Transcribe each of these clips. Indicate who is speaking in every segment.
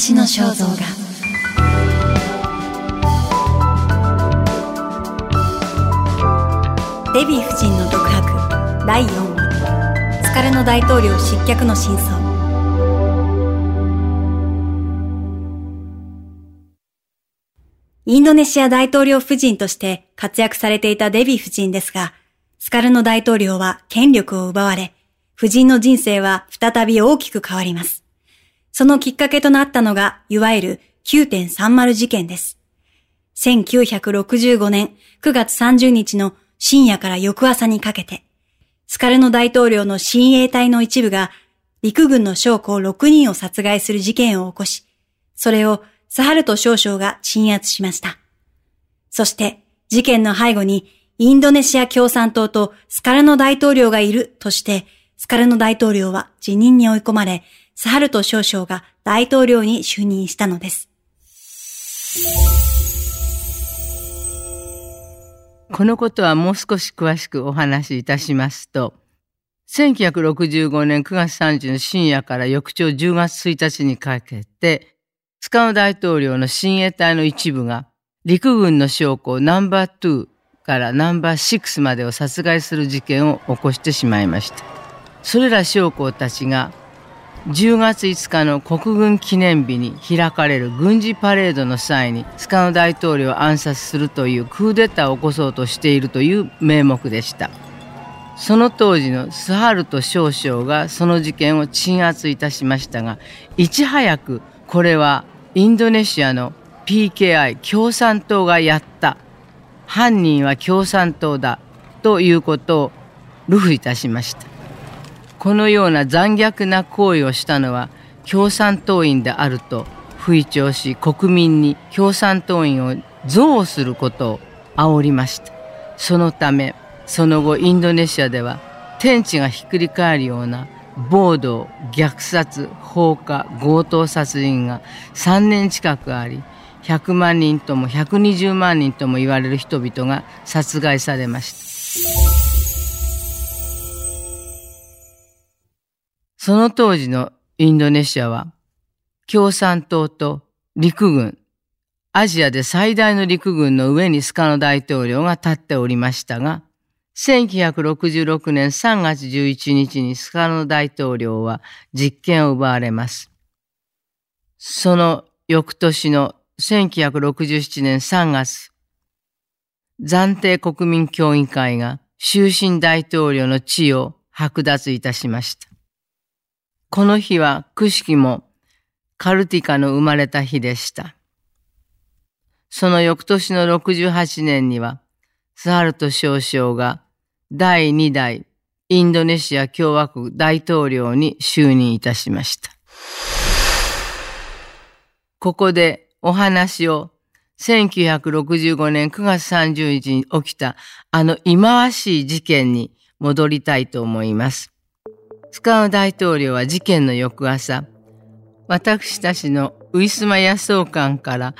Speaker 1: 話の肖像画。デヴィ夫人の独白。第4話。疲れの大統領失脚の真相。インドネシア大統領夫人として活躍されていたデヴィ夫人ですが、スカルノ大統領は権力を奪われ、夫人の人生は再び大きく変わります。そのきっかけとなったのが、いわゆる9.30事件です。1965年9月30日の深夜から翌朝にかけて、スカルノ大統領の親衛隊の一部が陸軍の将校6人を殺害する事件を起こし、それをサハルト少将が鎮圧しました。そして事件の背後にインドネシア共産党とスカルノ大統領がいるとして、スカルノ大統領は辞任に追い込まれ、サハルト少将が大統領に就任したのです。
Speaker 2: このことはもう少し詳しくお話しいたしますと、1965年9月30日の深夜から翌朝10月1日にかけて、スカノ大統領の親衛隊の一部が陸軍の将校ナンバー2からナンバー6までを殺害する事件を起こしてしまいました。それら将校たちが10月5日の国軍記念日に開かれる軍事パレードの際にスカノ大統領を暗殺するというクーデターを起こそうとしているという名目でした。その当時のスハルト少将がその事件を鎮圧いたしましたがいち早くこれはインドネシアの PKI 共産党がやった。犯人は共産党だということをルフいたしました。このような残虐な行為をしたのは共産党員であると吹聴し国民に共産党員を憎悪することを煽りました。そのためその後インドネシアでは天地がひっくり返るような暴動虐殺放火強盗殺人が3年近くあり100万人とも120万人とも言われる人々が殺害されました。その当時のインドネシアは共産党と陸軍、アジアで最大の陸軍の上にスカノ大統領が立っておりましたが、1966年3月11日にスカノ大統領は実権を奪われます。その翌年の1967年3月、暫定国民協議会が終身大統領の地位を剥奪いたしました。この日はくしきもカルティカの生まれた日でした。その翌年の68年には、スハルト少将が第2代インドネシア共和国大統領に就任いたしました。ここでお話を1965年9月30日に起きたあの忌まわしい事件に戻りたいと思います。スカウ大統領は事件の翌朝、私たちのウィスマヤ総監から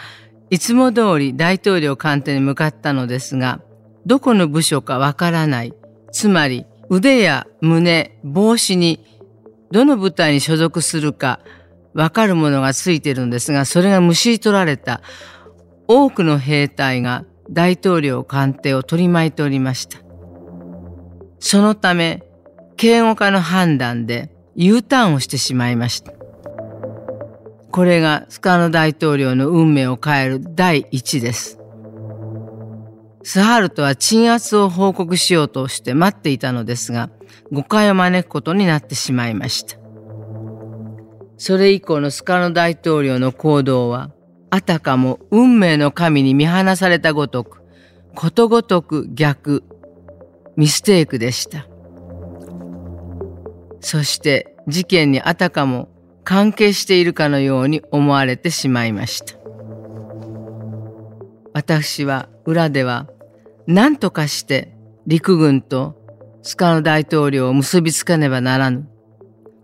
Speaker 2: いつも通り大統領官邸に向かったのですが、どこの部署かわからない。つまり腕や胸、帽子にどの部隊に所属するかわかるものがついてるんですが、それがむし取られた多くの兵隊が大統領官邸を取り巻いておりました。そのため、警護課の判断で U ターンをしてしまいました。これがスカノ大統領の運命を変える第一です。スハルトは鎮圧を報告しようとして待っていたのですが、誤解を招くことになってしまいました。それ以降のスカノ大統領の行動は、あたかも運命の神に見放されたごとく、ことごとく逆、ミステイクでした。そして事件にあたかも関係しているかのように思われてしまいました。私は裏では何とかして陸軍とスカノ大統領を結びつかねばならぬ。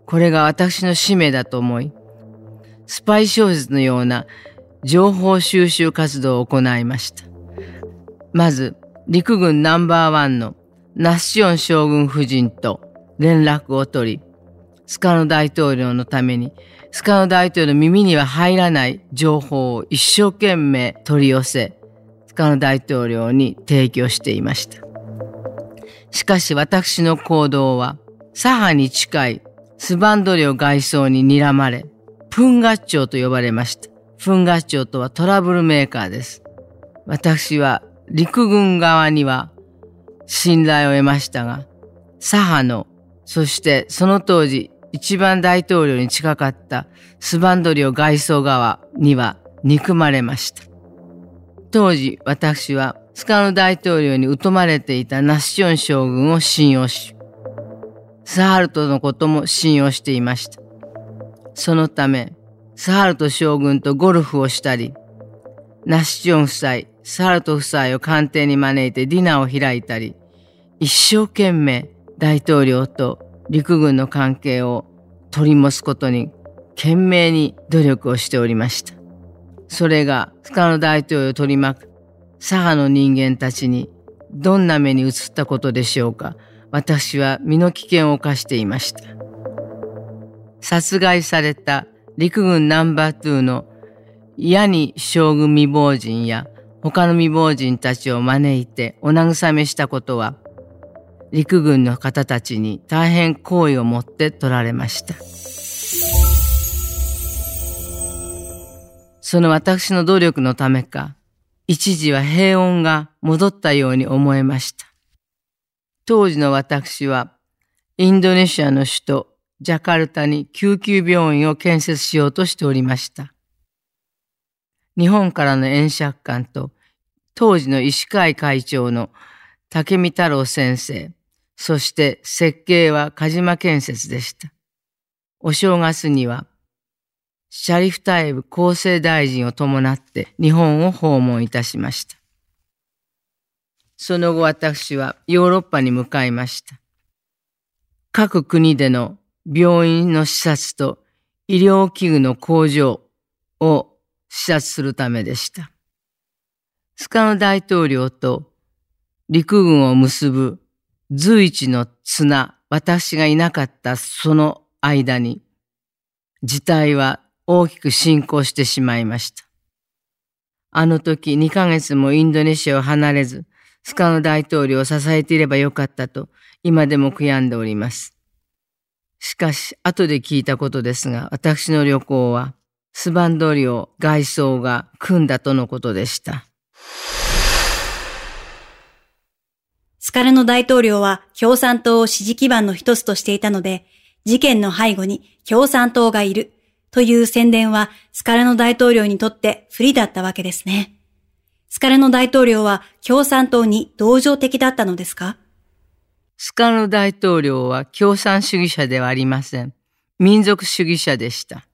Speaker 2: これが私の使命だと思い、スパイ小説のような情報収集活動を行いました。まず、陸軍ナンバーワンのナッション将軍夫人と連絡を取り、スカノ大統領のために、スカノ大統領の耳には入らない情報を一生懸命取り寄せ、スカノ大統領に提供していました。しかし私の行動は、左派に近いスバンド領外装に睨まれ、プンガッチョウと呼ばれました。プンガッチョウとはトラブルメーカーです。私は陸軍側には信頼を得ましたが、左派の、そしてその当時一番大統領に近かったスバンド領外装側には憎まれました。当時私はスカノ大統領に疎まれていたナッション将軍を信用し、スハルトのことも信用していました。そのため、スハルト将軍とゴルフをしたり、ナッション夫妻、スハルト夫妻を官邸に招いてディナーを開いたり、一生懸命大統領と陸軍の関係を取り持つことに懸命に努力をしておりました。それがスカの大統領を取り巻く左派の人間たちにどんな目に映ったことでしょうか。私は身の危険を冒していました。殺害された陸軍ナンバー2のヤニ将軍未亡人や他の未亡人たちを招いてお慰めしたことは陸軍の方たちに大変好意を持って取られました。その私の努力のためか、一時は平穏が戻ったように思えました。当時の私は、インドネシアの首都ジャカルタに救急病院を建設しようとしておりました。日本からの演釈官と、当時の医師会会長の竹見太郎先生、そして設計は鹿島建設でした。お正月には、シャリフタイブ厚生大臣を伴って日本を訪問いたしました。その後私はヨーロッパに向かいました。各国での病院の視察と医療器具の工場を視察するためでした。スカノ大統領と陸軍を結ぶ随一の綱、私がいなかったその間に、事態は大きく進行してしまいました。あの時2ヶ月もインドネシアを離れず、スカノ大統領を支えていればよかったと、今でも悔やんでおります。しかし、後で聞いたことですが、私の旅行は、スバンド領外装が組んだとのことでした。
Speaker 1: スカルノ大統領は共産党を支持基盤の一つとしていたので、事件の背後に共産党がいるという宣伝はスカルノ大統領にとって不利だったわけですね。スカルノ大統領は共産党に同情的だったのですか？
Speaker 2: スカルノ大統領は共産主義者ではありません。民族主義者でした。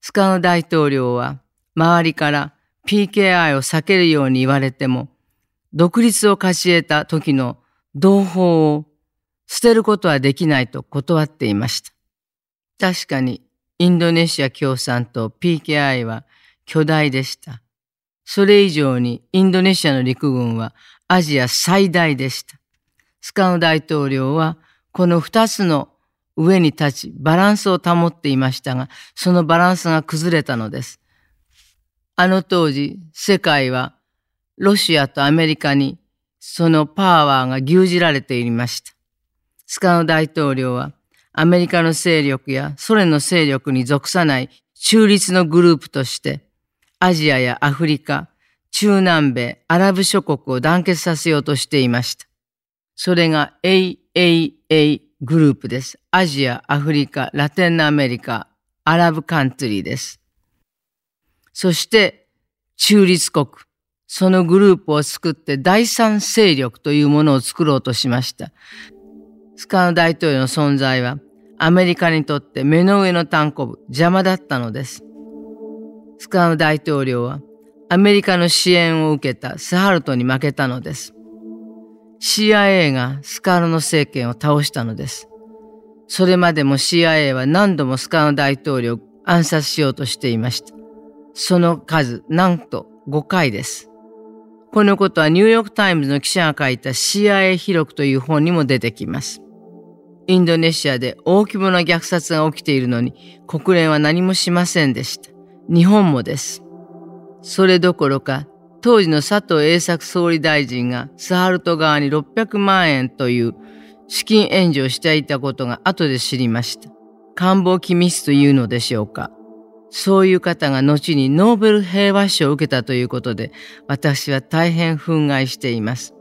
Speaker 2: スカルノ大統領は周りから PKI を避けるように言われても独立を勝ち得た時の同胞を捨てることはできないと断っていました。確かにインドネシア共産党 PKI は巨大でした。それ以上にインドネシアの陸軍はアジア最大でした。スカウ大統領はこの二つの上に立ちバランスを保っていましたが、そのバランスが崩れたのです。あの当時、世界はロシアとアメリカにそのパワーが牛耳られていました。スカノ大統領はアメリカの勢力やソ連の勢力に属さない中立のグループとしてアジアやアフリカ、中南米、アラブ諸国を団結させようとしていました。それが AAA グループです。アジア、アフリカ、ラテンアメリカ、アラブカントリーです。そして中立国、そのグループを作って第三勢力というものを作ろうとしました。スカノ大統領の存在はアメリカにとって目の上の単行部、邪魔だったのです。スカノ大統領はアメリカの支援を受けたスハルトに負けたのです。CIA がスカノの政権を倒したのです。それまでも CIA は何度もスカノ大統領を暗殺しようとしていました。その数、なんと5回です。このことはニューヨークタイムズの記者が書いた CIA 記録という本にも出てきます。インドネシアで大規模な虐殺が起きているのに国連は何もしませんでした。日本もです。それどころか当時の佐藤栄作総理大臣がスハルト側に600万円という資金援助をしていたことが後で知りました。官房機密というのでしょうか。そういう方が後にノーベル平和賞を受けたということで、私は大変憤慨しています。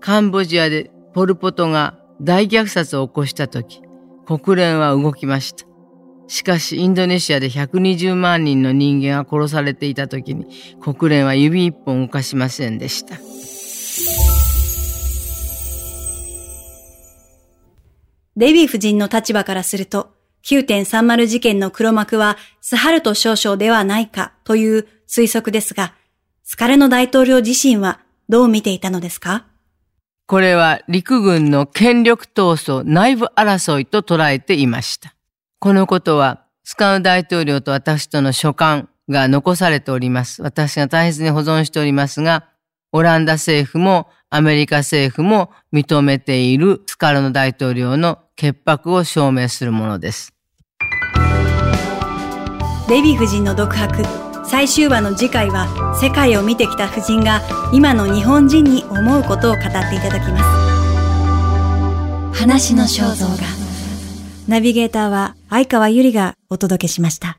Speaker 2: カンボジアでポルポトが大虐殺を起こした時、国連は動きました。しかしインドネシアで120万人の人間が殺されていた時に国連は指一本動かしませんでした。
Speaker 1: デヴィ夫人の立場からすると、9.30事件の黒幕はスハルト少将ではないかという推測ですが、スカルノ大統領自身はどう見ていたのですか？
Speaker 2: これは陸軍の権力闘争、内部争いと捉えていました。このことは、スカル大統領と私との書簡が残されております。私が大切に保存しておりますが、オランダ政府もアメリカ政府も認めているスカルノ大統領の潔白を証明するものです。
Speaker 1: デヴィ夫人の独白。最終話の次回は世界を見てきた夫人が今の日本人に思うことを語っていただきます。話の肖像画。ナビゲーターは相川ゆりがお届けしました。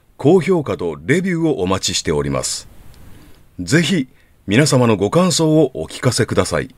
Speaker 3: 高評価とレビューをお待ちしております。ぜひ皆様のご感想をお聞かせください。